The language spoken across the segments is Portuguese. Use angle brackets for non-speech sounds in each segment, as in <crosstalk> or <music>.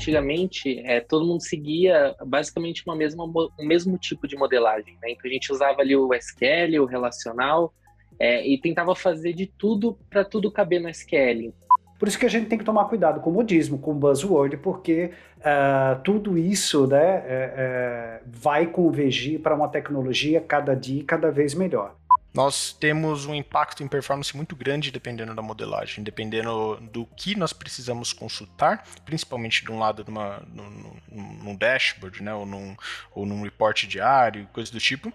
antigamente é, todo mundo seguia basicamente uma mesma, o mesmo tipo de modelagem. Né? Então a gente usava ali o SQL, o relacional, é, e tentava fazer de tudo para tudo caber no SQL. Por isso que a gente tem que tomar cuidado com o modismo, com o buzzword, porque uh, tudo isso né, é, é, vai convergir para uma tecnologia cada dia cada vez melhor nós temos um impacto em performance muito grande dependendo da modelagem, dependendo do que nós precisamos consultar, principalmente de um lado de uma, num, num dashboard, né, ou, num, ou num report diário, coisa do tipo.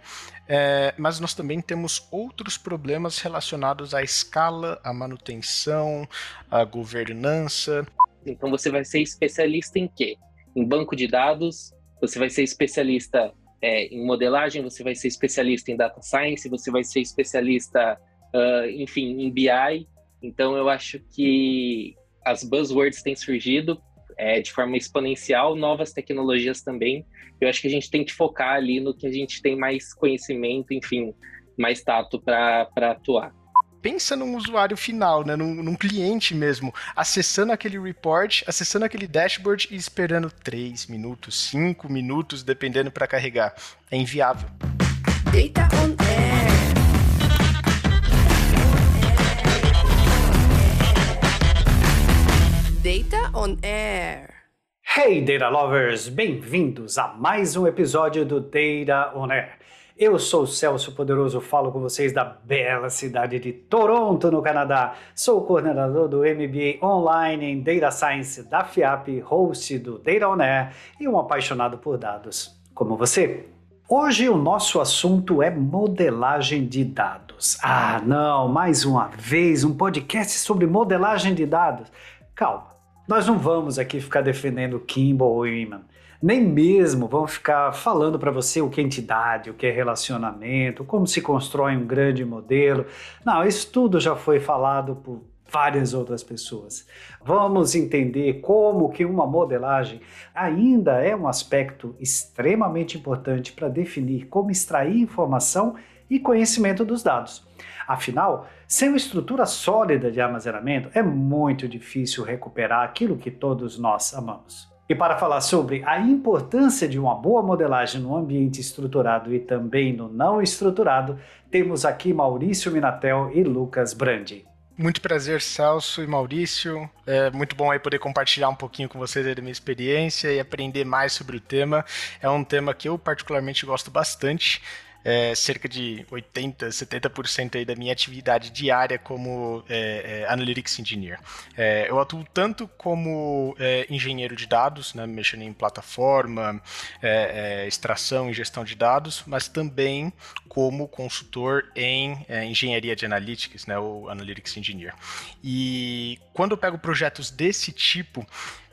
É, mas nós também temos outros problemas relacionados à escala, à manutenção, à governança. Então você vai ser especialista em quê? Em banco de dados, você vai ser especialista é, em modelagem, você vai ser especialista em data science, você vai ser especialista, uh, enfim, em BI. Então, eu acho que as buzzwords têm surgido é, de forma exponencial, novas tecnologias também. Eu acho que a gente tem que focar ali no que a gente tem mais conhecimento, enfim, mais tato para atuar pensa num usuário final, né? Num, num, cliente mesmo, acessando aquele report, acessando aquele dashboard e esperando 3 minutos, 5 minutos, dependendo para carregar. É inviável. Data on air. Data on air. Hey Data Lovers, bem-vindos a mais um episódio do Data on Air. Eu sou o Celso Poderoso, falo com vocês da bela cidade de Toronto, no Canadá. Sou coordenador do MBA Online em Data Science da FIAP, host do Data On Air e um apaixonado por dados, como você. Hoje o nosso assunto é modelagem de dados. Ah, não, mais uma vez um podcast sobre modelagem de dados. Calma, nós não vamos aqui ficar defendendo Kimball ou Iman nem mesmo vão ficar falando para você o que é entidade, o que é relacionamento, como se constrói um grande modelo. Não, isso tudo já foi falado por várias outras pessoas. Vamos entender como que uma modelagem ainda é um aspecto extremamente importante para definir como extrair informação e conhecimento dos dados. Afinal, sem uma estrutura sólida de armazenamento, é muito difícil recuperar aquilo que todos nós amamos. E para falar sobre a importância de uma boa modelagem no ambiente estruturado e também no não estruturado, temos aqui Maurício Minatel e Lucas Brandi. Muito prazer, Celso e Maurício. É muito bom aí poder compartilhar um pouquinho com vocês da minha experiência e aprender mais sobre o tema. É um tema que eu particularmente gosto bastante é, cerca de 80%, 70% aí da minha atividade diária como é, é, Analytics Engineer. É, eu atuo tanto como é, engenheiro de dados, né, mexendo em plataforma, extração e gestão de dados, mas também como consultor em engenharia de analytics, né, ou Analytics Engineer. E quando eu pego projetos desse tipo,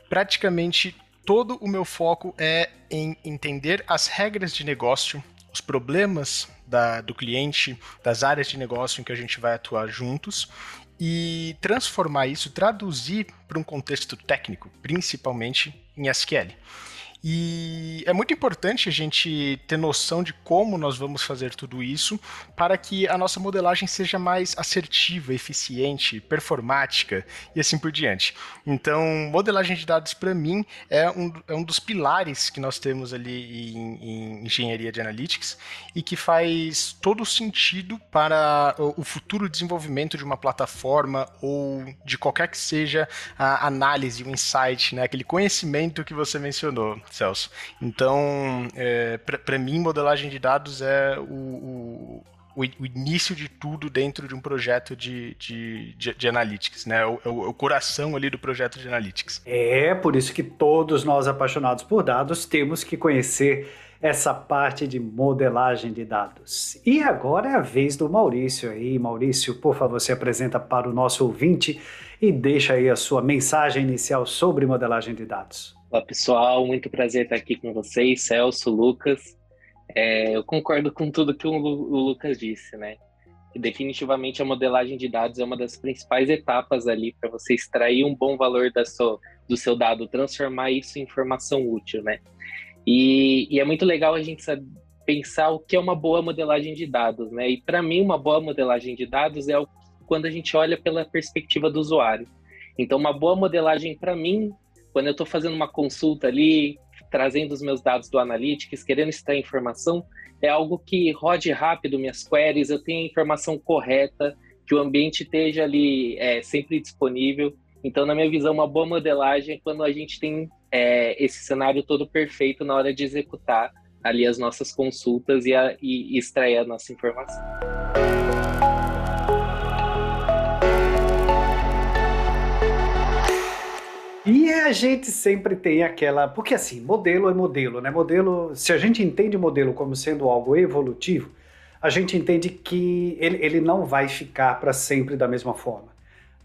praticamente todo o meu foco é em entender as regras de negócio os problemas da, do cliente, das áreas de negócio em que a gente vai atuar juntos e transformar isso, traduzir para um contexto técnico, principalmente em SQL. E é muito importante a gente ter noção de como nós vamos fazer tudo isso para que a nossa modelagem seja mais assertiva, eficiente, performática e assim por diante. Então, modelagem de dados, para mim, é um, é um dos pilares que nós temos ali em, em engenharia de analytics e que faz todo sentido para o, futuro desenvolvimento de uma plataforma ou de qualquer que seja a análise, o insight, né? aquele conhecimento que você mencionou. Celso. Então, é, para mim, modelagem de dados é o, o, o, início de tudo dentro de um projeto de, de, de, de analytics, né? O, o, o, coração ali do projeto de analytics. É por isso que todos nós apaixonados por dados temos que conhecer essa parte de modelagem de dados. E agora é a vez do Maurício aí. Maurício, por favor, se apresenta para o nosso ouvinte e deixa aí a sua mensagem inicial sobre modelagem de dados. Olá pessoal, muito prazer estar aqui com vocês, Celso, Lucas. É, eu concordo com tudo que o, o Lucas disse, né? Que definitivamente a modelagem de dados é uma das principais etapas ali para você extrair um bom valor da sua, do seu dado, transformar isso em informação útil, né? E, e é muito legal a gente pensar o que é uma boa modelagem de dados, né? E para mim, uma boa modelagem de dados é quando a gente olha pela perspectiva do usuário. Então, uma boa modelagem para mim, quando eu estou fazendo uma consulta ali, trazendo os meus dados do Analytics, querendo extrair informação, é algo que rode rápido minhas queries, eu tenho a informação correta, que o ambiente esteja ali é, sempre disponível. Então, na minha visão, uma boa modelagem é quando a gente tem é, esse cenário todo perfeito na hora de executar ali as nossas consultas e, a, e extrair a nossa informação. E a gente sempre tem aquela. Porque assim, modelo é modelo, né? Modelo. Se a gente entende modelo como sendo algo evolutivo, a gente entende que ele, ele não vai ficar para sempre da mesma forma.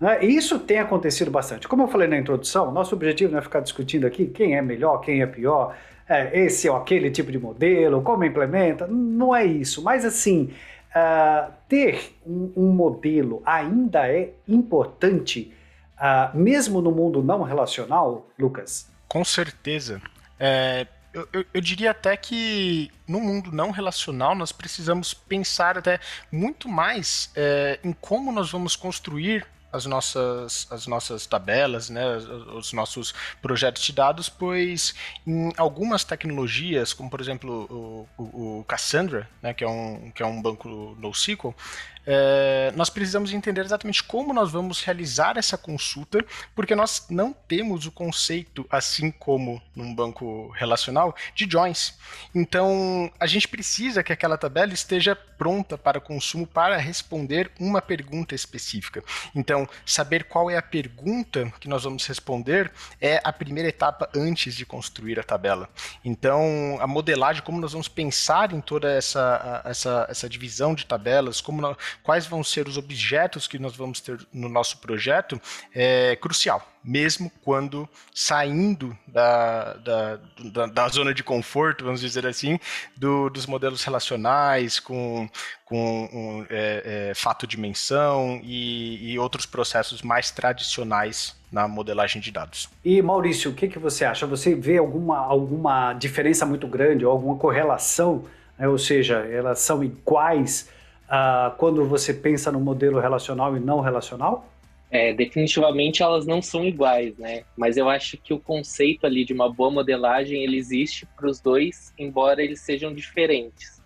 Né? E isso tem acontecido bastante. Como eu falei na introdução, nosso objetivo não é ficar discutindo aqui quem é melhor, quem é pior, é, esse ou aquele tipo de modelo, como implementa. Não é isso. Mas assim, uh, ter um, um modelo ainda é importante uh, mesmo no mundo não relacional, Lucas? Com certeza. É, eu, eu, eu, diria até que no mundo não relacional nós precisamos pensar até muito mais é, em como nós vamos construir as nossas, as nossas tabelas, né, os nossos projetos de dados, pois em algumas tecnologias, como por exemplo o, o, o Cassandra, né, que, é um, que é um banco NoSQL, é, nós precisamos entender exatamente como nós vamos realizar essa consulta, porque nós não temos o conceito, assim como num banco relacional, de joins. Então, a gente precisa que aquela tabela esteja pronta para consumo para responder uma pergunta específica. Então, saber qual é a pergunta que nós vamos responder é a primeira etapa antes de construir a tabela. Então, a modelagem, como nós vamos pensar em toda essa, essa, essa divisão de tabelas, como nós, quais vão ser os objetos que nós vamos ter no nosso projeto é crucial, mesmo quando saindo da, da, da, da zona de conforto, vamos dizer assim, do, dos modelos relacionais, com, com um, é, é, fato dimensão e, e outros processos mais tradicionais na modelagem de dados. E Maurício, o que, que você acha? Você vê alguma, alguma diferença muito grande ou alguma correlação? Né? Ou seja, elas são iguais uh, quando você pensa no modelo relacional e não relacional? É, definitivamente elas não são iguais, né? Mas eu acho que o conceito ali de uma boa modelagem ele existe para os dois, embora eles sejam diferentes.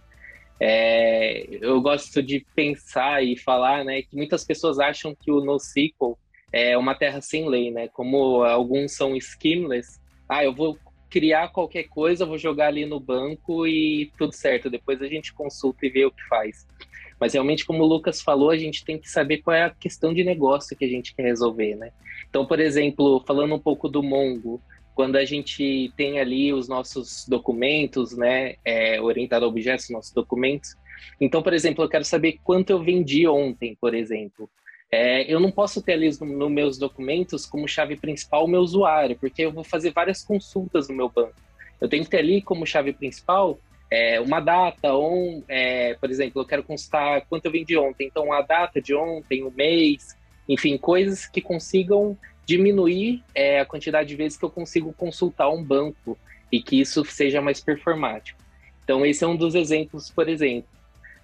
É, eu gosto de pensar e falar, né, que muitas pessoas acham que o NoSQL é uma terra sem lei, né? Como alguns são schemaless, ah, eu vou criar qualquer coisa, vou jogar ali no banco e tudo certo. Depois a gente consulta e vê o que faz. Mas realmente, como o Lucas falou, a gente tem que saber qual é a questão de negócio que a gente quer resolver, né? Então, por exemplo, falando um pouco do Mongo, quando a gente tem ali os nossos documentos, né, é, orientado a objetos, nossos documentos. Então, por exemplo, eu quero saber quanto eu vendi ontem, por exemplo. É, eu não posso ter ali nos no meus documentos como chave principal o meu usuário, porque eu vou fazer várias consultas no meu banco. Eu tenho que ter ali como chave principal é, uma data, ou, é, por exemplo, eu quero constar quanto eu vendi ontem, então a data de ontem, o mês, enfim, coisas que consigam diminuir é, a quantidade de vezes que eu consigo consultar um banco e que isso seja mais performático. Então, esse é um dos exemplos, por exemplo.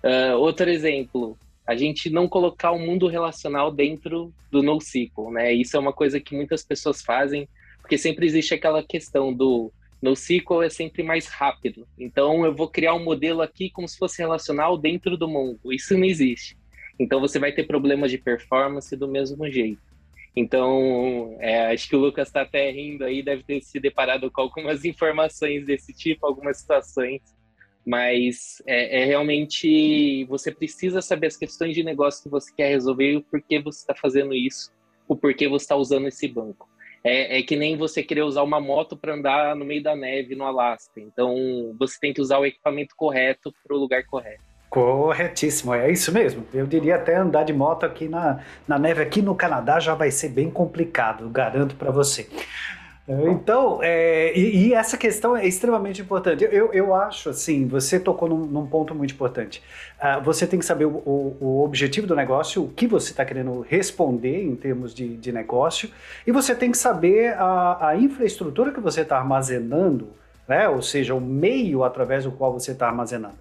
Uh, outro exemplo, a gente não colocar o mundo relacional dentro do NoSQL, né? Isso é uma coisa que muitas pessoas fazem, porque sempre existe aquela questão do NoSQL é sempre mais rápido. Então eu vou criar um modelo aqui como se fosse relacional dentro do Mongo. Isso não existe. Então você vai ter problemas de performance do mesmo jeito. Então, é, acho que o Lucas está até rindo aí, deve ter se deparado com algumas <laughs> informações desse tipo, algumas situações, mas é, é realmente você precisa saber as questões de negócio que você quer resolver e o porquê você está fazendo isso, o porquê você está usando esse banco. É, é, que nem você querer usar uma moto para andar no meio da neve no Alasca. Então, você tem que usar o equipamento correto para o lugar correto. Corretíssimo, é isso mesmo. Eu diria até andar de moto aqui na, na neve, aqui no Canadá, já vai ser bem complicado, garanto para você. Então, é, e, e, essa questão é extremamente importante. Eu, eu acho, assim, você tocou num, num ponto muito importante. Uh, você tem que saber o, o, o, objetivo do negócio, o que você está querendo responder em termos de, de, negócio, e você tem que saber a, a infraestrutura que você está armazenando né? ou seja, o meio através do qual você está armazenando.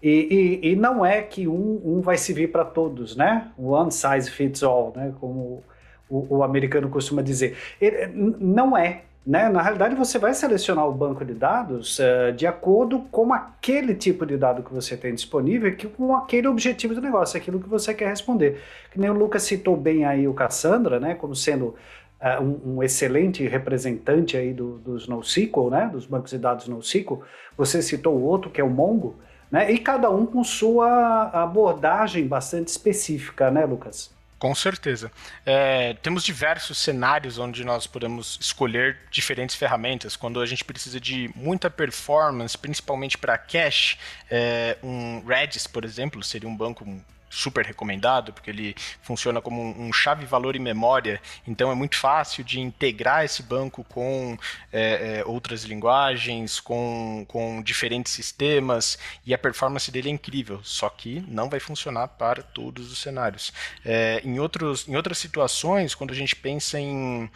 E, e, e, não é que um, um vai servir para todos, né? One size fits all, né? como o, o americano costuma dizer. Ele, não é, né? Na realidade, você vai selecionar o banco de dados uh, de acordo com aquele tipo de dado que você tem disponível, que, com aquele objetivo do negócio, aquilo que você quer responder. Que nem o Lucas citou bem aí o Cassandra, né? Como sendo uh, um, um, excelente representante aí do, dos NoSQL, né? Dos bancos de dados NoSQL. Você citou o outro, que é o Mongo, né? E cada um com sua abordagem bastante específica, né, Lucas? Com certeza. É, temos diversos cenários onde nós podemos escolher diferentes ferramentas. Quando a gente precisa de muita performance, principalmente para cache, é, um Redis, por exemplo, seria um banco super recomendado, porque ele funciona como um, chave valor e memória, então é muito fácil de integrar esse banco com é, é, outras linguagens, com, com diferentes sistemas, e a performance dele é incrível, só que não vai funcionar para todos os cenários. É, em, outros, em outras situações, quando a gente pensa em,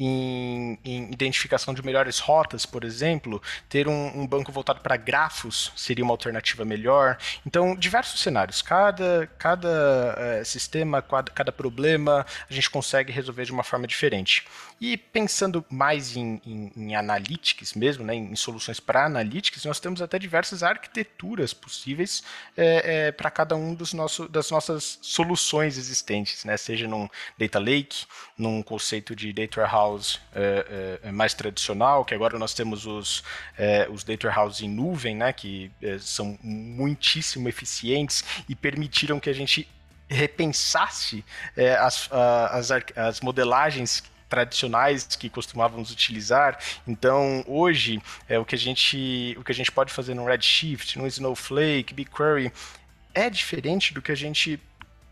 em, em, identificação de melhores rotas, por exemplo, ter um, um banco voltado para grafos seria uma alternativa melhor. Então, diversos cenários. Cada, cada é, sistema, cada, cada problema, a gente consegue resolver de uma forma diferente. E pensando mais em, em, em analytics mesmo, né, em, soluções para analytics, nós temos até diversas arquiteturas possíveis é, é, para cada um dos nosso, das nossas soluções existentes, né, seja num data lake, num conceito de data warehouse é, é, mais tradicional, que agora nós temos os, é, os data warehouse em nuvem, né, que são muitíssimo eficientes e permitiram que a gente repensasse as, as, as modelagens tradicionais que costumávamos utilizar. Então, hoje, é, o, que a gente, o que a gente pode fazer no Redshift, no Snowflake, BigQuery, é diferente do que a gente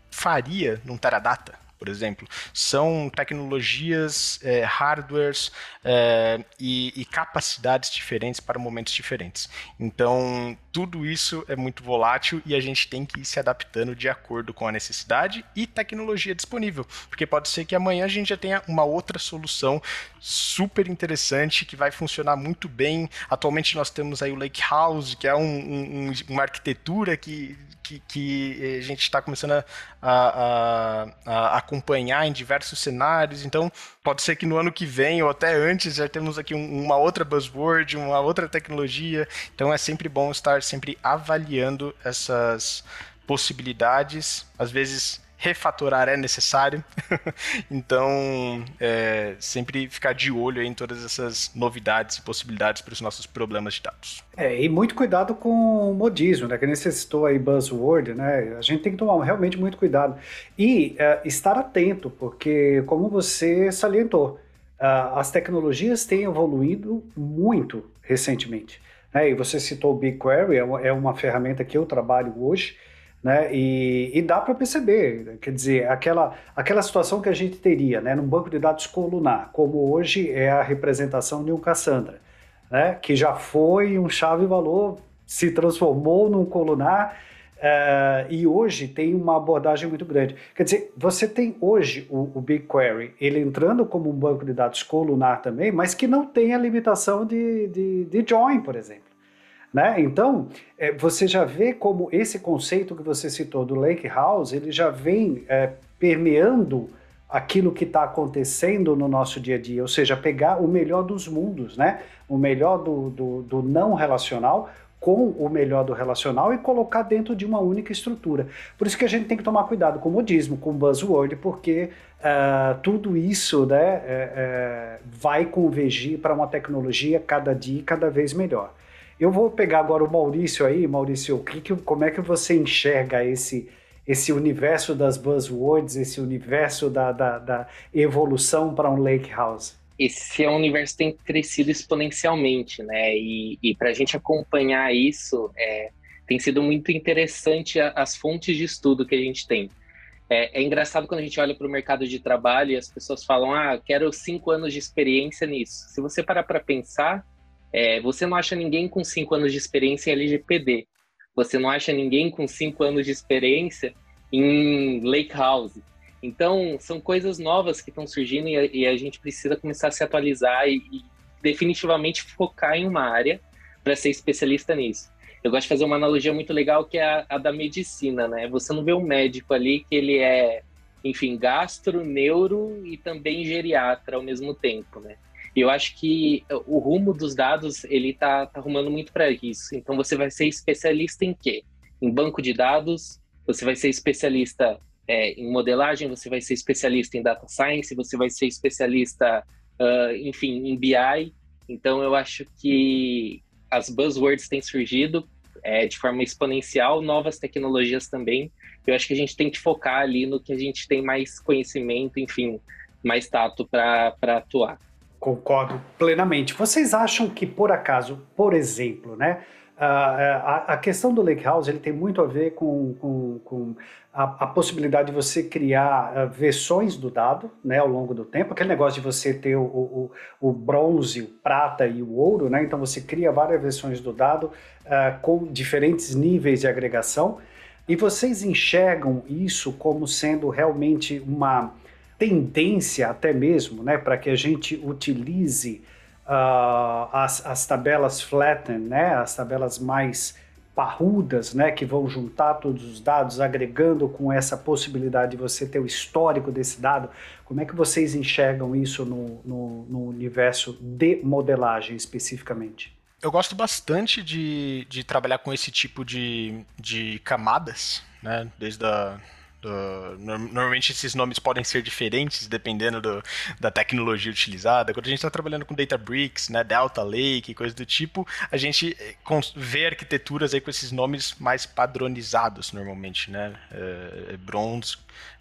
faria num Teradata por exemplo. São tecnologias, é, hardwares é, e, e, capacidades diferentes para momentos diferentes. Então, tudo isso é muito volátil e a gente tem que ir se adaptando de acordo com a necessidade e tecnologia disponível. Porque pode ser que amanhã a gente já tenha uma outra solução super interessante que vai funcionar muito bem. Atualmente nós temos aí o Lake House, que é um, um, uma arquitetura que que, que a gente está começando a, a, a, acompanhar em diversos cenários. Então, pode ser que no ano que vem ou até antes já temos aqui um, uma outra buzzword, uma outra tecnologia. Então, é sempre bom estar sempre avaliando essas possibilidades. Às vezes refatorar é necessário. <laughs> então, é, sempre ficar de olho em todas essas novidades e possibilidades para os nossos problemas de dados. É, e muito cuidado com o modismo, né? Que necessitou aí buzzword, né? A gente tem que tomar realmente muito cuidado. E é, estar atento, porque como você salientou, as tecnologias têm evoluído muito recentemente. Né? E você citou o BigQuery, é, é uma ferramenta que eu trabalho hoje, né? E, e dá para perceber, quer dizer, aquela, aquela situação que a gente teria né, num banco de dados colunar, como hoje é a representação de um Cassandra, né, que já foi um chave-valor, se transformou num colunar uh, e hoje tem uma abordagem muito grande. Quer dizer, você tem hoje o, o BigQuery, ele entrando como um banco de dados colunar também, mas que não tem a limitação de, de, de join, por exemplo. Né? Então, é, você já vê como esse conceito que você citou do Lake House, ele já vem é, permeando aquilo que está acontecendo no nosso dia a dia, ou seja, pegar o melhor dos mundos, né? o melhor do, do, do não relacional com o melhor do relacional e colocar dentro de uma única estrutura. Por isso que a gente tem que tomar cuidado com o modismo, com o buzzword, porque uh, tudo isso né, é, é, vai convergir para uma tecnologia cada dia cada vez melhor. Eu vou pegar agora o Maurício aí, Maurício, o que, como é que você enxerga esse, esse universo das buzzwords, esse universo da, da, da evolução para um lake house? Esse é um universo que tem crescido exponencialmente, né? E, e para a gente acompanhar isso, é, tem sido muito interessante as fontes de estudo que a gente tem. É, é engraçado quando a gente olha para o mercado de trabalho e as pessoas falam: ah, quero cinco anos de experiência nisso. Se você parar para pensar, é, você não acha ninguém com cinco anos de experiência em LGPD. Você não acha ninguém com cinco anos de experiência em Lake House. Então, são coisas novas que estão surgindo e a, e a, gente precisa começar a se atualizar e, e, definitivamente focar em uma área para ser especialista nisso. Eu gosto de fazer uma analogia muito legal que é a, a, da medicina, né? Você não vê um médico ali que ele é, enfim, gastro, neuro e também geriatra ao mesmo tempo, né? E eu acho que o rumo dos dados, ele tá, tá arrumando muito para isso. Então você vai ser especialista em quê? Em banco de dados, você vai ser especialista é, em modelagem, você vai ser especialista em data science, você vai ser especialista, uh, enfim, em BI. Então eu acho que as buzzwords têm surgido é, de forma exponencial, novas tecnologias também. Eu acho que a gente tem que focar ali no que a gente tem mais conhecimento, enfim, mais tato para atuar. Concordo plenamente. Vocês acham que, por acaso, por exemplo, né, a, a questão do Lake House ele tem muito a ver com, com, com a, a, possibilidade de você criar uh, versões do dado né, ao longo do tempo, aquele negócio de você ter o, o, o, bronze, o prata e o ouro, né, então você cria várias versões do dado uh, com diferentes níveis de agregação, e vocês enxergam isso como sendo realmente uma tendência até mesmo né, para que a gente utilize uh, as, as tabelas flatten, né, as tabelas mais parrudas, né, que vão juntar todos os dados, agregando com essa possibilidade de você ter o histórico desse dado. Como é que vocês enxergam isso no, no, no universo de modelagem especificamente? Eu gosto bastante de, de trabalhar com esse tipo de, de camadas, né, desde a Normalmente esses nomes podem ser diferentes dependendo do, da tecnologia utilizada. Quando a gente está trabalhando com Databricks, né, Delta Lake, coisa do tipo, a gente eh, vê arquiteturas aí com esses nomes mais padronizados normalmente, né? É, bronze,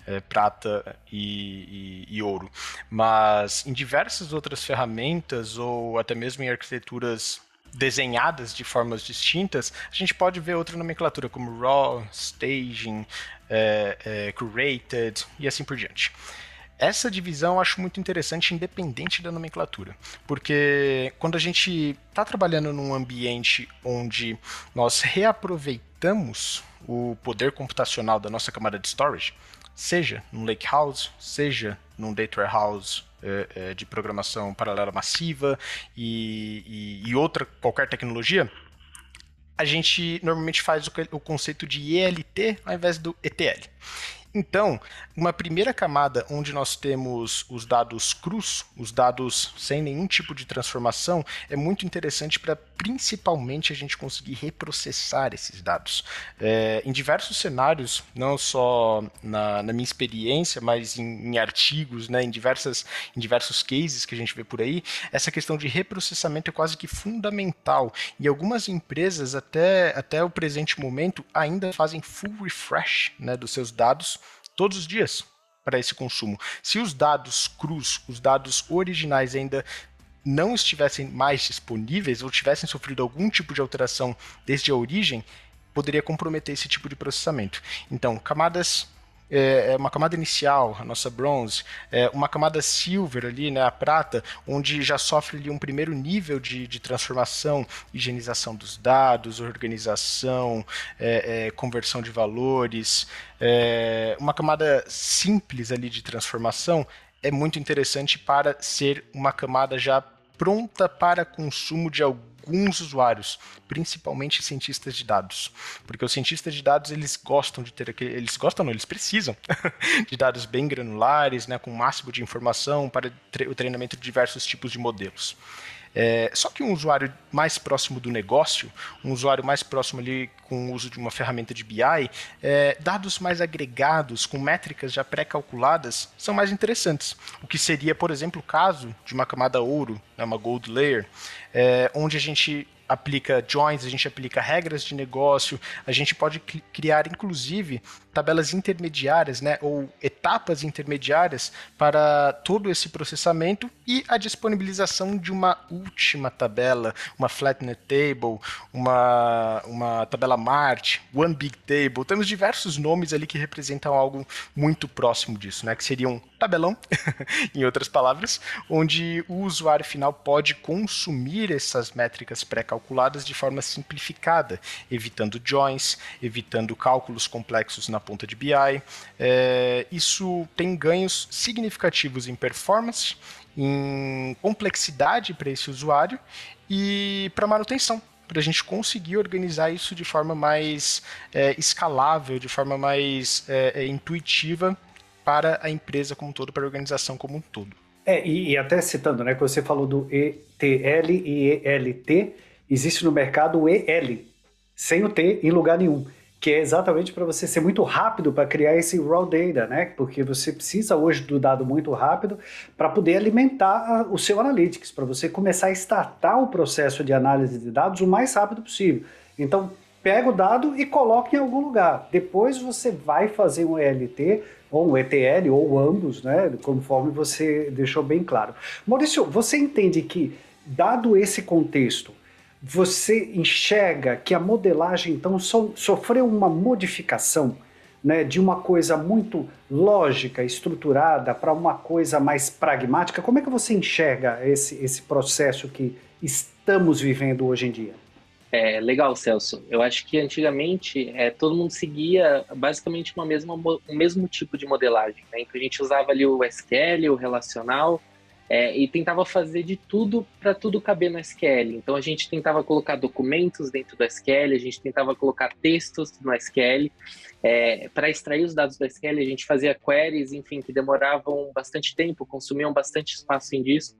é, prata e, e, e, ouro. Mas em diversas outras ferramentas ou até mesmo em arquiteturas desenhadas de formas distintas, a gente pode ver outra nomenclatura como raw, staging, é, é, curated e assim por diante. Essa divisão eu acho muito interessante, independente da nomenclatura, porque quando a gente está trabalhando num ambiente onde nós reaproveitamos o poder computacional da nossa camada de storage, seja num lakehouse, seja num data warehouse é, é, de programação paralela massiva e, e, e, outra qualquer tecnologia, a gente normalmente faz o, conceito de ELT ao invés do ETL. Então, uma primeira camada onde nós temos os dados crus, os dados sem nenhum tipo de transformação, é muito interessante para principalmente a gente conseguir reprocessar esses dados. É, em diversos cenários, não só na, na minha experiência, mas em, em, artigos, né, em, diversas, em diversos cases que a gente vê por aí, essa questão de reprocessamento é quase que fundamental. E algumas empresas, até, até o presente momento, ainda fazem full refresh né, dos seus dados todos os dias para esse consumo. Se os dados crus, os dados originais ainda não estivessem mais disponíveis ou tivessem sofrido algum tipo de alteração desde a origem, poderia comprometer esse tipo de processamento. Então, camadas é, é, uma camada inicial, a nossa bronze, é uma camada silver ali, né, a prata, onde já sofre ali um primeiro nível de, de transformação, higienização dos dados, organização, é, é, conversão de valores, é, uma camada simples ali de transformação é muito interessante para ser uma camada já pronta para consumo de alguns usuários, principalmente cientistas de dados, porque os cientistas de dados eles gostam de ter aquele, eles gostam não, eles precisam <laughs> de dados bem granulares, né, com o máximo de informação para o treinamento de diversos tipos de modelos. É, só que um usuário mais próximo do negócio, um usuário mais próximo ali com o uso de uma ferramenta de BI, é, dados mais agregados, com métricas já pré-calculadas, são mais interessantes. O que seria, por exemplo, o caso de uma camada ouro, né, uma gold layer, é, onde a gente aplica joins, a gente aplica regras de negócio, a gente pode criar inclusive tabelas intermediárias, né, ou etapas intermediárias para todo esse processamento e a disponibilização de uma última tabela, uma flatnet table, uma, uma tabela MART, One Big Table. Temos diversos nomes ali que representam algo muito próximo disso, né, que seria um tabelão, <laughs> em outras palavras, onde o usuário final pode consumir essas métricas pré-calculadas de forma simplificada, evitando joins, evitando cálculos complexos na ponta de BI. É, isso tem ganhos significativos em performance, em complexidade para esse usuário e para manutenção para a gente conseguir organizar isso de forma mais é, escalável, de forma mais é, é, intuitiva para a empresa como um todo, para a organização como um todo. É, e, e, até citando, né, que você falou do ETL e ELT, existe no mercado o EL, sem o T em lugar nenhum que é exatamente para você ser muito rápido para criar esse raw data, né? Porque você precisa hoje do dado muito rápido para poder alimentar o seu analytics, para você começar a startar o processo de análise de dados o mais rápido possível. Então, pega o dado e coloca em algum lugar. Depois você vai fazer um ELT ou um ETL ou ambos, né? Conforme você deixou bem claro. Maurício, você entende que dado esse contexto, você enxerga que a modelagem então so, sofreu uma modificação né, de uma coisa muito lógica, estruturada, para uma coisa mais pragmática? Como é que você enxerga esse, esse processo que estamos vivendo hoje em dia? É, legal, Celso. Eu acho que antigamente é, todo mundo seguia basicamente uma mesma, o mesmo tipo de modelagem. Né? Então a gente usava ali o SQL, o relacional, é, e tentava fazer de tudo para tudo caber no SQL. Então a gente tentava colocar documentos dentro do SQL, a gente tentava colocar textos no SQL. É, para extrair os dados do SQL, a gente fazia queries, enfim, que demoravam bastante tempo, consumiam bastante espaço em disco.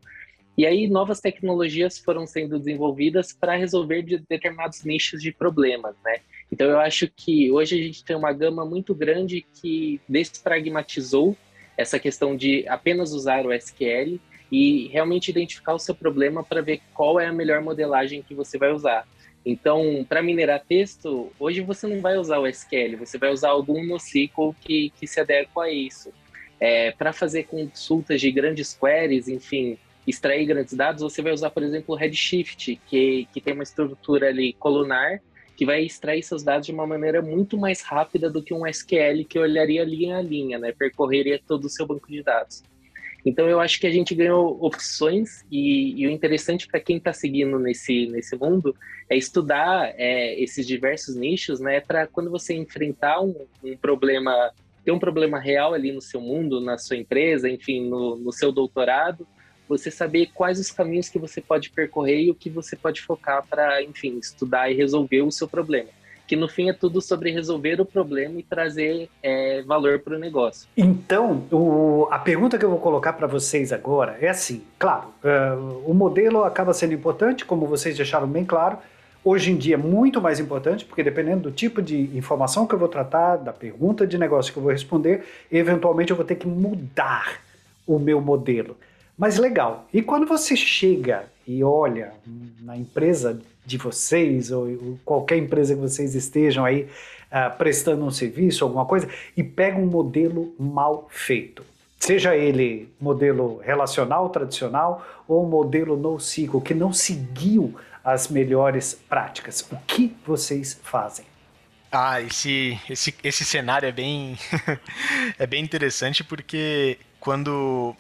E aí novas tecnologias foram sendo desenvolvidas para resolver de determinados nichos de problemas, né? Então eu acho que hoje a gente tem uma gama muito grande que despragmatizou essa questão de apenas usar o SQL e realmente identificar o seu problema para ver qual é a melhor modelagem que você vai usar. Então, para minerar texto, hoje você não vai usar o SQL, você vai usar algum NoSQL que, que se adequa a isso. É, para fazer consultas de grandes queries, enfim, extrair grandes dados, você vai usar, por exemplo, o Redshift, que, que tem uma estrutura ali colunar, que vai extrair seus dados de uma maneira muito mais rápida do que um SQL que olharia linha a linha, né? percorreria todo o seu banco de dados. Então eu acho que a gente ganhou opções e, e o interessante para quem está seguindo nesse, nesse mundo é estudar é, esses diversos nichos, né? Para quando você enfrentar um, um, problema, ter um problema real ali no seu mundo, na sua empresa, enfim, no, no seu doutorado, você saber quais os caminhos que você pode percorrer e o que você pode focar para, enfim, estudar e resolver o seu problema que no fim é tudo sobre resolver o problema e trazer é, valor para o negócio. Então, o, a pergunta que eu vou colocar para vocês agora é assim: claro, uh, o modelo acaba sendo importante, como vocês deixaram bem claro. Hoje em dia é muito mais importante, porque dependendo do tipo de informação que eu vou tratar, da pergunta de negócio que eu vou responder, eventualmente eu vou ter que mudar o meu modelo. Mas legal. E quando você chega e olha na empresa de vocês, ou qualquer empresa que vocês estejam aí uh, prestando um serviço, alguma coisa, e pega um modelo mal feito. Seja ele modelo relacional tradicional ou modelo NoSQL, que não seguiu as melhores práticas. O que vocês fazem? Ah, esse, esse, esse cenário é bem, <laughs> é bem interessante porque quando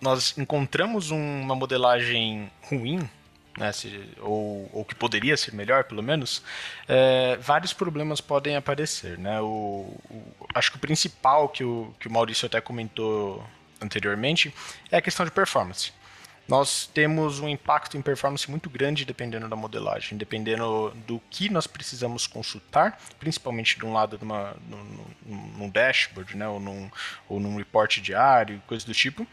nós encontramos uma modelagem ruim, né, se, ou, ou que poderia ser melhor, pelo menos, é, vários problemas podem aparecer. Né? O, o, acho que o principal que o, que o Maurício até comentou anteriormente é a questão de performance nós temos um impacto em performance muito grande dependendo da modelagem, dependendo do que nós precisamos consultar, principalmente de um lado de uma, num, num dashboard, né, ou, num, ou num report diário, coisa do tipo.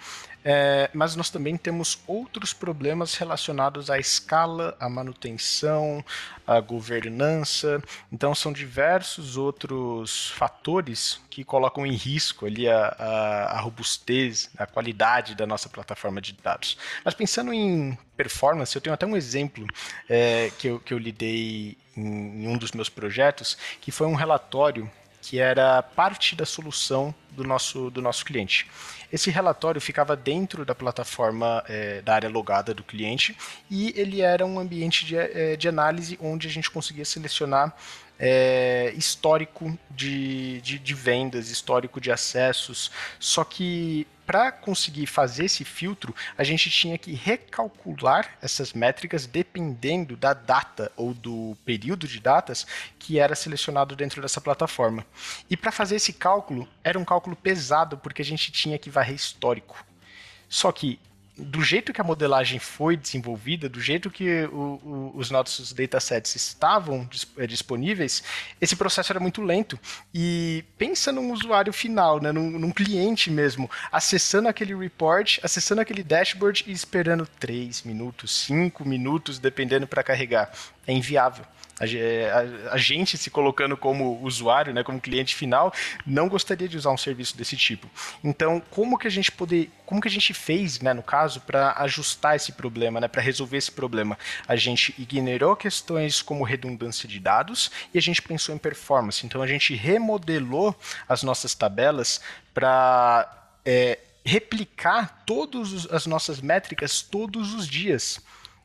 É, mas nós também temos outros problemas relacionados à escala, à manutenção, à governança. Então, são diversos outros fatores que colocam em risco ali a, a, a robustez, a qualidade da nossa plataforma de dados. Mas pensando em performance, eu tenho até um exemplo é, que, eu, que eu lidei em, em um dos meus projetos, que foi um relatório que era parte da solução do nosso, do nosso cliente. Esse relatório ficava dentro da plataforma é, da área logada do cliente e ele era um ambiente de, é, de análise onde a gente conseguia selecionar é, histórico de, de, de, vendas, histórico de acessos. Só que para conseguir fazer esse filtro, a gente tinha que recalcular essas métricas dependendo da data ou do período de datas que era selecionado dentro dessa plataforma. E para fazer esse cálculo, era um cálculo pesado porque a gente tinha que varrer histórico. Só que do jeito que a modelagem foi desenvolvida, do jeito que o, o, os nossos datasets estavam eh, disponíveis, esse processo era muito lento. E pensa num usuário final, né, num, num cliente mesmo, acessando aquele report, acessando aquele dashboard e esperando 3 minutos, 5 minutos, dependendo para carregar. É inviável a, a, a, gente se colocando como usuário, né, como cliente final, não gostaria de usar um serviço desse tipo. Então, como que a gente poder, como que a gente fez, né, no caso, para ajustar esse problema, né, para resolver esse problema? A gente ignorou questões como redundância de dados e a gente pensou em performance. Então, a gente remodelou as nossas tabelas para é, replicar todas as nossas métricas todos os dias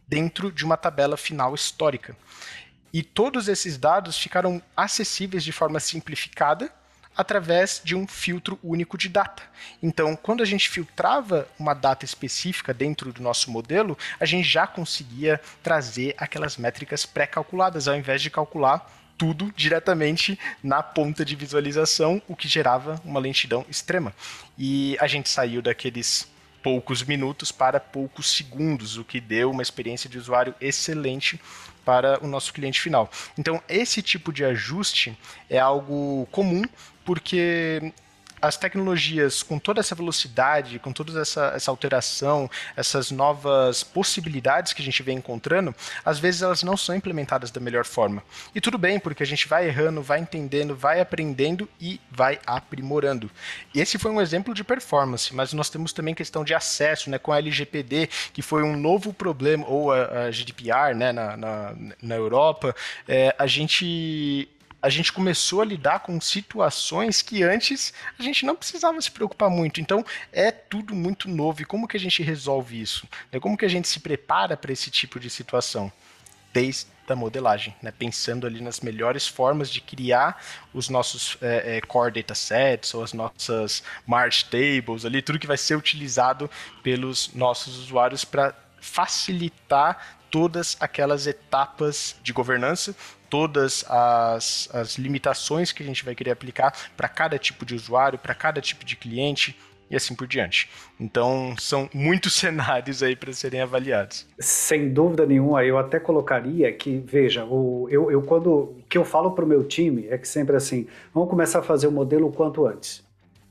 dentro de uma tabela final histórica. E todos esses dados ficaram acessíveis de forma simplificada através de um filtro único de data. Então, quando a gente filtrava uma data específica dentro do nosso modelo, a gente já conseguia trazer aquelas métricas pré-calculadas, ao invés de calcular tudo diretamente na ponta de visualização, o que gerava uma lentidão extrema. E a gente saiu daqueles poucos minutos para poucos segundos, o que deu uma experiência de usuário excelente para o nosso cliente final. Então, esse tipo de ajuste é algo comum, porque as tecnologias com toda essa velocidade, com toda essa, essa alteração, essas novas possibilidades que a gente vem encontrando, às vezes elas não são implementadas da melhor forma. E tudo bem, porque a gente vai errando, vai entendendo, vai aprendendo e vai aprimorando. Esse foi um exemplo de performance, mas nós temos também questão de acesso, né, com a LGPD, que foi um novo problema, ou a, a GDPR, né, na, na, na Europa, é, a gente a gente começou a lidar com situações que antes a gente não precisava se preocupar muito. Então é tudo muito novo. E como que a gente resolve isso? É como que a gente se prepara para esse tipo de situação? Desde a modelagem, né? pensando ali nas melhores formas de criar os nossos é, é, core datasets ou as nossas march tables ali, tudo que vai ser utilizado pelos nossos usuários para facilitar todas aquelas etapas de governança todas as, as limitações que a gente vai querer aplicar para cada tipo de usuário, para cada tipo de cliente e assim por diante. Então, são muitos <laughs> cenários aí para serem avaliados. Sem dúvida nenhuma, eu até colocaria que, veja, o, eu, eu quando o que eu falo para o meu time é que sempre assim, vamos começar a fazer o modelo o quanto antes.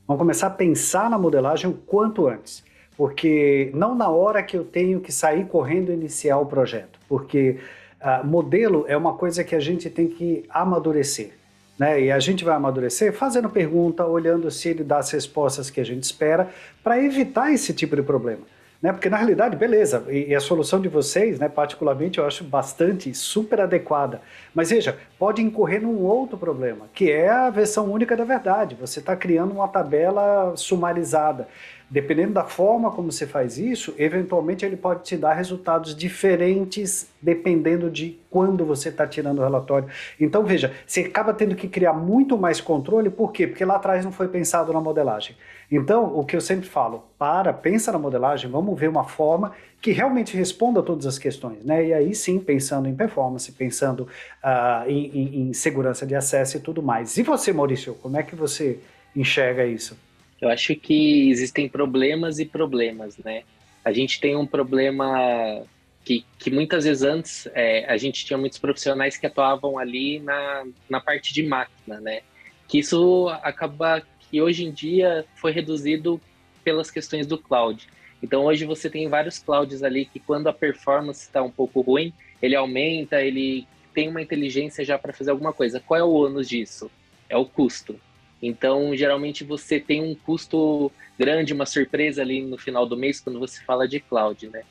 Vamos começar a pensar na modelagem o quanto antes. Porque não na hora que eu tenho que sair correndo e iniciar o projeto. Porque Uh, modelo é uma coisa que a gente tem que amadurecer. Né? E a gente vai amadurecer fazendo pergunta, olhando se ele dá as respostas que a gente espera, para evitar esse tipo de problema. Né? Porque na realidade, beleza, e, a solução de vocês, né, particularmente, eu acho bastante, super adequada. Mas veja, pode incorrer num outro problema, que é a versão única da verdade. Você está criando uma tabela sumarizada. Dependendo da forma como você faz isso, eventualmente ele pode te dar resultados diferentes dependendo de quando você está tirando o relatório. Então, veja, você acaba tendo que criar muito mais controle, por quê? Porque lá atrás não foi pensado na modelagem. Então, o que eu sempre falo, para, pensa na modelagem, vamos ver uma forma que realmente responda a todas as questões, né? E aí sim, pensando em performance, pensando uh, em, em, em segurança de acesso e tudo mais. E você, Maurício, como é que você enxerga isso? Eu acho que existem problemas e problemas, né? A gente tem um problema que, que muitas vezes antes é, a gente tinha muitos profissionais que atuavam ali na, na parte de máquina, né? Que isso acaba que hoje em dia foi reduzido pelas questões do cloud. Então hoje você tem vários clouds ali que quando a performance está um pouco ruim, ele aumenta, ele tem uma inteligência já para fazer alguma coisa. Qual é o ônus disso? É o custo. Então, geralmente você tem um custo grande, uma surpresa ali no final do mês quando você fala de cloud, né?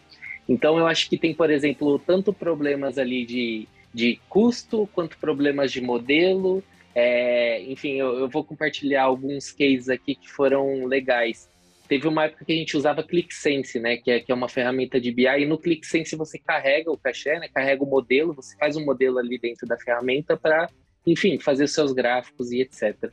Então, eu acho que tem, por exemplo, tanto problemas ali de, de custo quanto problemas de modelo. É, enfim, eu, eu, vou compartilhar alguns cases aqui que foram legais. Teve uma época que a gente usava ClickSense, né, que é, que é uma ferramenta de BI, e no ClickSense você carrega o caché, né, carrega o modelo, você faz um modelo ali dentro da ferramenta para, enfim, fazer os seus gráficos e etc.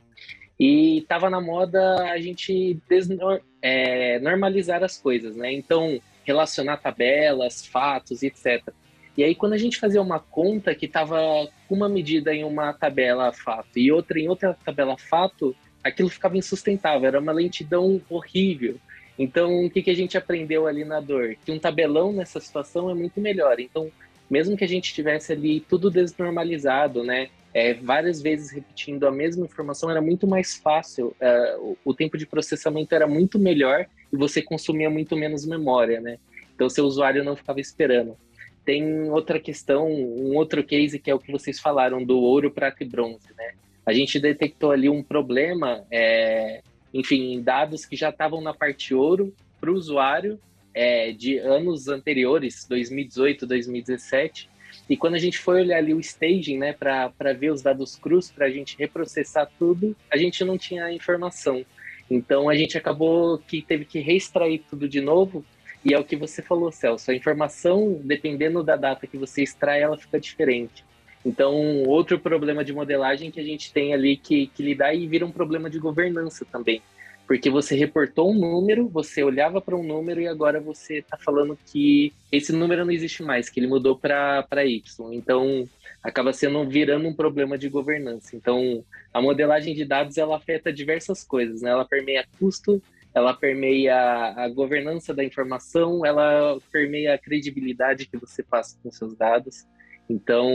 E estava na moda a gente desnor, é, normalizar as coisas, né? Então, relacionar tabelas, fatos, etc. E aí, quando a gente fazia uma conta que estava uma medida em uma tabela fato e outra em outra tabela fato, aquilo ficava insustentável, era uma lentidão horrível. Então, o que, que a gente aprendeu ali na dor? Que um tabelão nessa situação é muito melhor. Então, mesmo que a gente tivesse ali tudo desnormalizado, né? É, várias vezes repetindo a mesma informação, era muito mais fácil, é, o, o, tempo de processamento era muito melhor e você consumia muito menos memória, né? Então, seu usuário não ficava esperando. Tem outra questão, um outro case que é o que vocês falaram do ouro, prata e bronze, né? A gente detectou ali um problema, é, enfim, dados que já estavam na parte ouro para o usuário é, de anos anteriores, 2018, 2017. E quando a gente foi olhar ali o staging, né, para ver os dados crus, para a gente reprocessar tudo, a gente não tinha informação. Então a gente acabou que teve que reextrair tudo de novo. E é o que você falou, Celso. A informação, dependendo da data que você extrai, ela fica diferente. Então, outro problema de modelagem que a gente tem ali que, que lidar e vira um problema de governança também. Porque você reportou um número, você olhava para um número e agora você está falando que esse número não existe mais, que ele mudou para Y. Então, acaba sendo virando um problema de governança. Então, a modelagem de dados ela afeta diversas coisas, né? Ela permeia custo, ela permeia a governança da informação, ela permeia a credibilidade que você passa com seus dados. Então,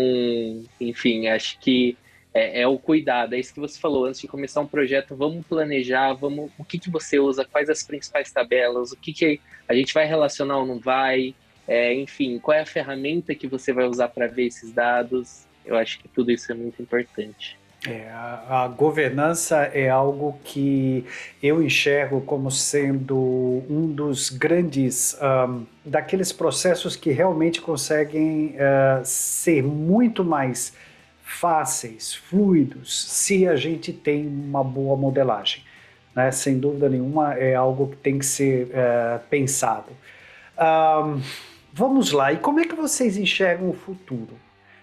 enfim, acho que é, é, o cuidado, é isso que você falou, antes de começar um projeto, vamos planejar, vamos, o que, que você usa, quais as principais tabelas, o que, que a gente vai relacionar ou não vai, é, enfim, qual é a ferramenta que você vai usar para ver esses dados, eu acho que tudo isso é muito importante. É, a, a, governança é algo que eu enxergo como sendo um dos grandes um, daqueles processos que realmente conseguem uh, ser muito mais fáceis, fluidos, se a gente tem uma boa modelagem. Né? Sem dúvida nenhuma, é algo que tem que ser uh, pensado. Um, vamos lá, e como é que vocês enxergam o futuro?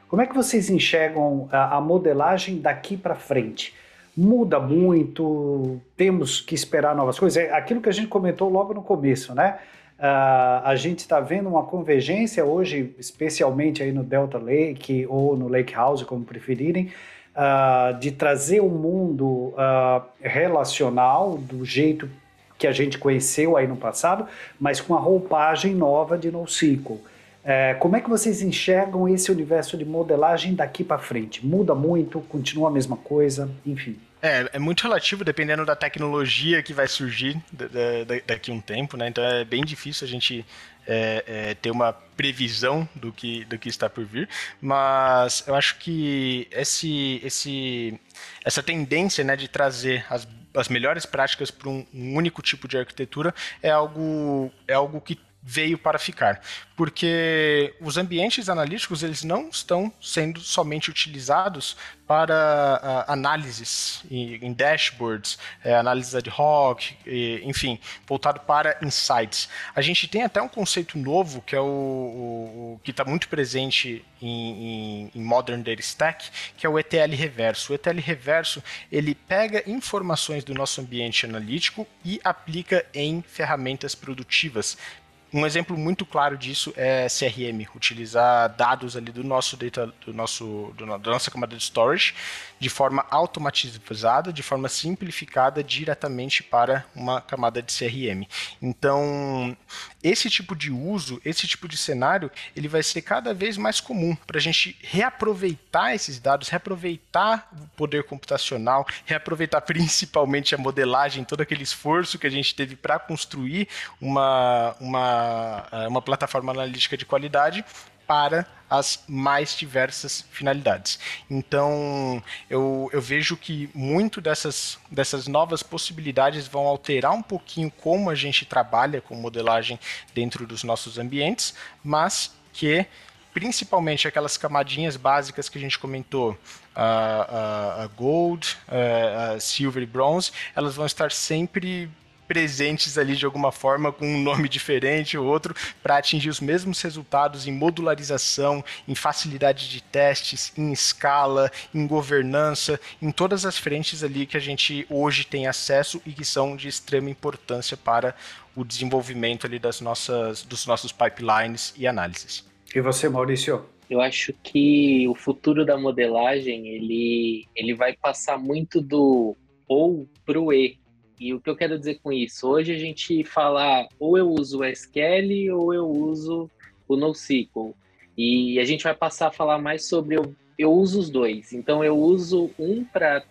Como é que vocês enxergam a, a modelagem daqui para frente? Muda muito? Temos que esperar novas coisas? É aquilo que a gente comentou logo no começo, né? Uh, a gente está vendo uma convergência hoje, especialmente aí no Delta Lake ou no Lake House, como preferirem, uh, de trazer um mundo uh, relacional do jeito que a gente conheceu aí no passado, mas com a roupagem nova de NoSQL. É, como é que vocês enxergam esse universo de modelagem daqui para frente? Muda muito? Continua a mesma coisa? Enfim. É, é muito relativo dependendo da tecnologia que vai surgir daqui a um tempo, né? Então é bem difícil a gente é, é, ter uma previsão do que, do que está por vir, mas eu acho que esse, esse, essa tendência né, de trazer as, as melhores práticas para um, um único tipo de arquitetura é algo, é algo que veio para ficar, porque os ambientes analíticos eles não estão sendo somente utilizados para uh, análises em, em dashboards, é, análises ad hoc, e, enfim, voltado para insights. A gente tem até um conceito novo que é o, o, o que está muito presente em, em, em, Modern Data Stack, que é o ETL reverso. O ETL reverso ele pega informações do nosso ambiente analítico e aplica em ferramentas produtivas um exemplo muito claro disso é CRM, utilizar dados ali do nosso data, do nosso, do, da nossa camada de storage de forma automatizada, de forma simplificada, diretamente para uma camada de CRM. Então, esse tipo de uso, esse tipo de cenário, ele vai ser cada vez mais comum para a gente reaproveitar esses dados, reaproveitar o poder computacional, reaproveitar principalmente a modelagem, todo aquele esforço que a gente teve para construir uma, uma eh, uma, plataforma analítica de qualidade para as mais diversas finalidades. Então, eu, eu vejo que muito dessas, dessas novas possibilidades vão alterar um pouquinho como a gente trabalha com modelagem dentro dos nossos ambientes, mas que principalmente aquelas camadinhas básicas que a gente comentou, a, a, gold, a, a silver e bronze, elas vão estar sempre presentes ali de alguma forma com um nome diferente ou outro para atingir os mesmos resultados em modularização, em facilidade de testes, em escala, em governança, em todas as frentes ali que a gente hoje tem acesso e que são de extrema importância para o desenvolvimento ali das nossas, dos nossos pipelines e análises. E você, Maurício? Eu acho que o futuro da modelagem ele, ele vai passar muito do ou para o E, E o que eu quero dizer com isso? Hoje a gente fala ou eu uso o SQL ou eu uso o NoSQL. E a gente vai passar a falar mais sobre eu, eu uso os dois. Então eu uso um para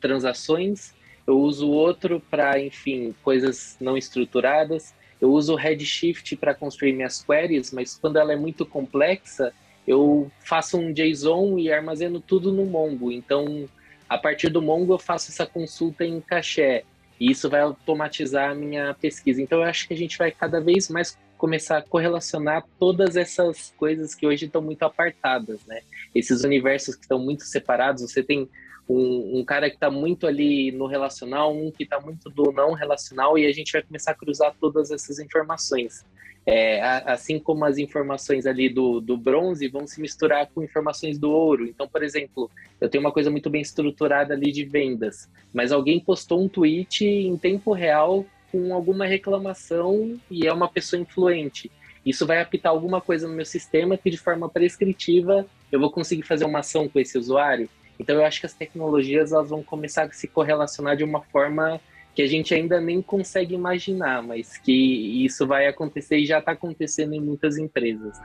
transações, eu uso o outro para, enfim, coisas não estruturadas. Eu uso o Redshift para construir minhas queries, mas quando ela é muito complexa, eu faço um JSON e armazeno tudo no Mongo. Então, a partir do Mongo, eu faço essa consulta em caché. E isso vai automatizar a minha pesquisa. Então, eu acho que a gente vai cada vez mais começar a correlacionar todas essas coisas que hoje estão muito apartadas, né? Esses universos que estão muito separados. Você tem um, um cara que está muito ali no relacional, um que está muito do não relacional, e a gente vai começar a cruzar todas essas informações. É, assim como as informações ali do, do bronze vão se misturar com informações do ouro. Então, por exemplo, eu tenho uma coisa muito bem estruturada ali de vendas, mas alguém postou um tweet em tempo real com alguma reclamação e é uma pessoa influente. Isso vai apitar alguma coisa no meu sistema que, de forma prescritiva, eu vou conseguir fazer uma ação com esse usuário. Então, eu acho que as tecnologias elas vão começar a se correlacionar de uma forma que a gente ainda nem consegue imaginar, mas que isso vai acontecer e já está acontecendo em muitas empresas.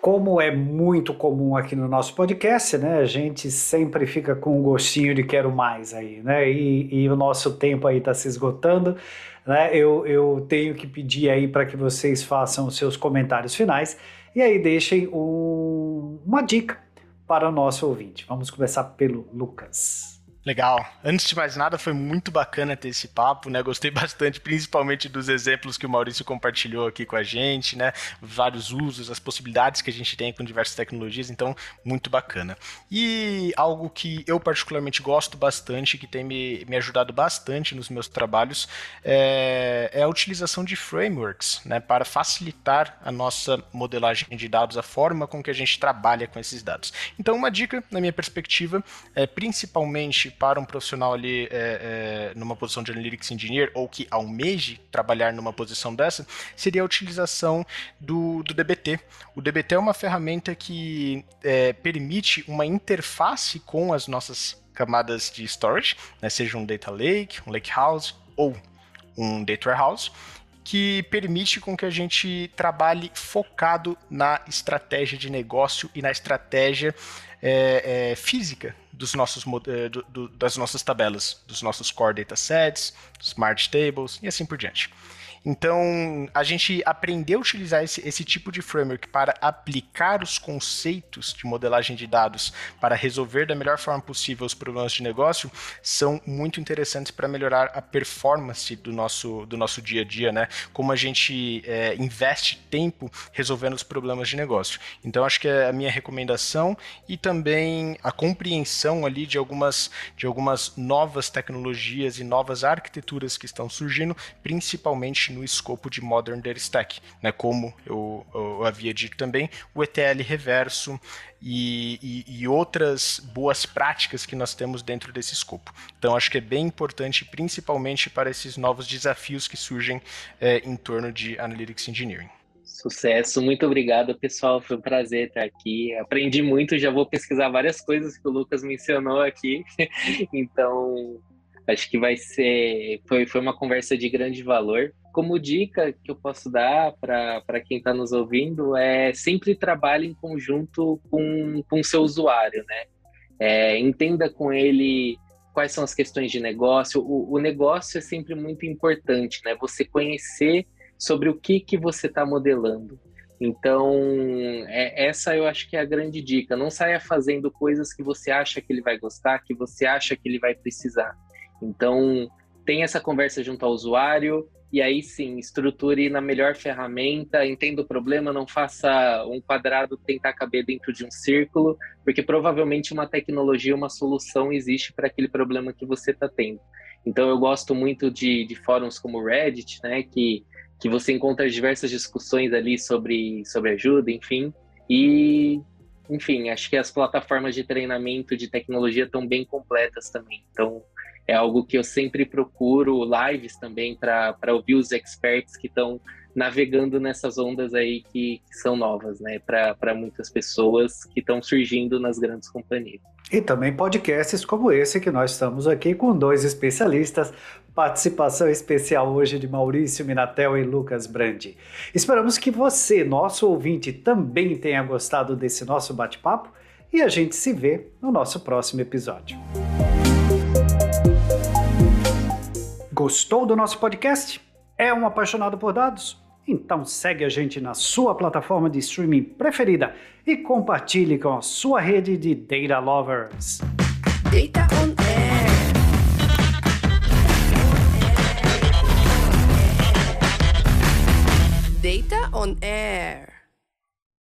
Como é muito comum aqui no nosso podcast, né? A gente sempre fica com um gostinho de quero mais aí, né? E, e o nosso tempo aí está se esgotando, né? Eu, eu tenho que pedir aí para que vocês façam os seus comentários finais e aí deixem um, uma dica para o nosso ouvinte. Vamos começar pelo Lucas. Legal. Antes de mais nada, foi muito bacana ter esse papo, né? Gostei bastante, principalmente dos exemplos que o Maurício compartilhou aqui com a gente, né? Vários usos, as possibilidades que a gente tem com diversas tecnologias, então, muito bacana. E algo que eu particularmente gosto bastante, que tem me, me ajudado bastante nos meus trabalhos, é, é a utilização de frameworks, né? Para facilitar a nossa modelagem de dados, a forma com que a gente trabalha com esses dados. Então, uma dica, na minha perspectiva, é principalmente para um profissional ali é, é, numa posição de Analytics Engineer ou que almeje trabalhar numa posição dessa, seria a utilização do, do DBT. O DBT é uma ferramenta que é, permite uma interface com as nossas camadas de storage, né, seja um data lake, um lake house ou um data warehouse, que permite com que a gente trabalhe focado na estratégia de negócio e na estratégia é, é, física dos nossos, eh, do, do, das nossas tabelas, dos nossos core datasets, smart tables e assim por diante. Então, a gente aprender a utilizar esse, esse tipo de framework para aplicar os conceitos de modelagem de dados para resolver da melhor forma possível os problemas de negócio são muito interessantes para melhorar a performance do nosso, do nosso dia a dia, né? Como a gente é, investe tempo resolvendo os problemas de negócio. Então, acho que é a minha recomendação e também a compreensão ali de algumas, de algumas novas tecnologias e novas arquiteturas que estão surgindo, principalmente no escopo de Modern Data Stack, né? como eu, eu havia dito também, o ETL reverso e, e, e, outras boas práticas que nós temos dentro desse escopo. Então, acho que é bem importante, principalmente para esses novos desafios que surgem é, em torno de Analytics Engineering. Sucesso, muito obrigado, pessoal. Foi um prazer estar aqui. Aprendi muito, já vou pesquisar várias coisas que o Lucas mencionou aqui. <laughs> então, acho que vai ser. Foi, foi uma conversa de grande valor como dica que eu posso dar para quem está nos ouvindo é sempre trabalhe em conjunto com o seu usuário, né? É, entenda com ele quais são as questões de negócio. O, o, negócio é sempre muito importante, né? Você conhecer sobre o que, que você está modelando. Então, é, essa eu acho que é a grande dica. Não saia fazendo coisas que você acha que ele vai gostar, que você acha que ele vai precisar. Então, tenha essa conversa junto ao usuário, e aí sim, estruture na melhor ferramenta, entenda o problema, não faça um quadrado tentar caber dentro de um círculo, porque provavelmente uma tecnologia, uma solução existe para aquele problema que você está tendo. Então eu gosto muito de, de fóruns como o Reddit, né, que, que você encontra diversas discussões ali sobre, sobre ajuda, enfim, e enfim, acho que as plataformas de treinamento de tecnologia estão bem completas também. Então, é algo que eu sempre procuro, lives também, para ouvir os experts que estão navegando nessas ondas aí que, que são novas, né, para muitas pessoas que estão surgindo nas grandes companhias. E também podcasts como esse que nós estamos aqui com dois especialistas. Participação especial hoje de Maurício Minatel e Lucas Brandi. Esperamos que você, nosso ouvinte, também tenha gostado desse nosso bate-papo e a gente se vê no nosso próximo episódio. Gostou do nosso podcast? É um apaixonado por dados? Então segue a gente na sua plataforma de streaming preferida e compartilhe com a sua rede de data lovers. Data on air. Data on air.